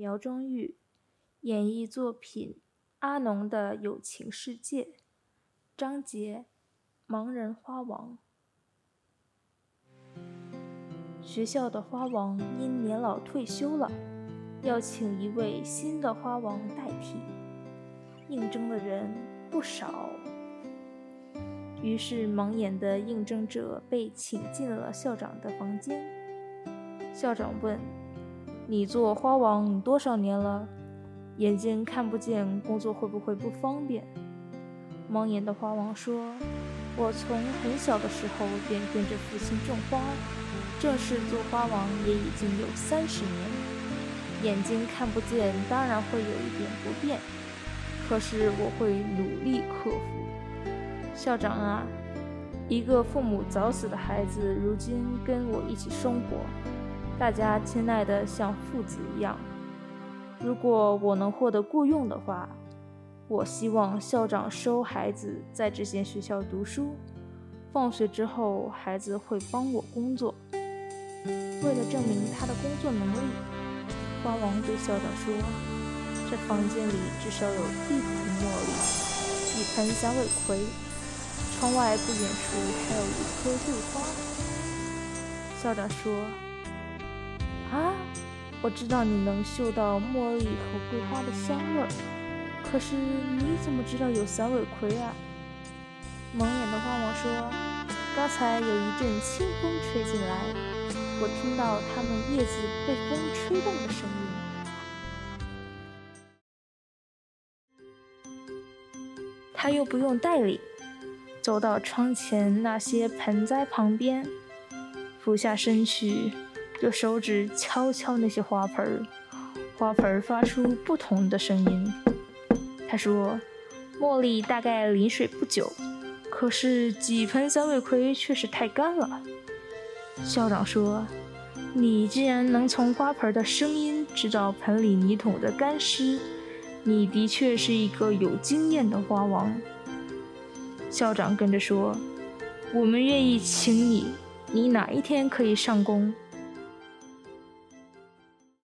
苗中玉演绎作品《阿农的友情世界》章节《盲人花王》。学校的花王因年老退休了，要请一位新的花王代替。应征的人不少，于是盲眼的应征者被请进了校长的房间。校长问。你做花王多少年了？眼睛看不见，工作会不会不方便？盲眼的花王说：“我从很小的时候便跟着父亲种花，正式做花王也已经有三十年。眼睛看不见，当然会有一点不便，可是我会努力克服。”校长啊，一个父母早死的孩子，如今跟我一起生活。大家亲爱的像父子一样。如果我能获得雇佣的话，我希望校长收孩子在这间学校读书。放学之后，孩子会帮我工作。为了证明他的工作能力，花王对校长说：“这房间里至少有一盆茉莉，一盆响尾葵，窗外不远处还有一棵桂花。”校长说。啊，我知道你能嗅到茉莉和桂花的香味儿，可是你怎么知道有响尾葵啊？蒙眼的花王说：“刚才有一阵清风吹进来，我听到它们叶子被风吹动的声音。”他又不用带领，走到窗前那些盆栽旁边，俯下身去。用手指敲敲那些花盆儿，花盆儿发出不同的声音。他说：“茉莉大概淋水不久，可是几盆三味葵却是太干了。”校长说：“你既然能从花盆的声音知道盆里泥土的干湿，你的确是一个有经验的花王。”校长跟着说：“我们愿意请你，你哪一天可以上工？”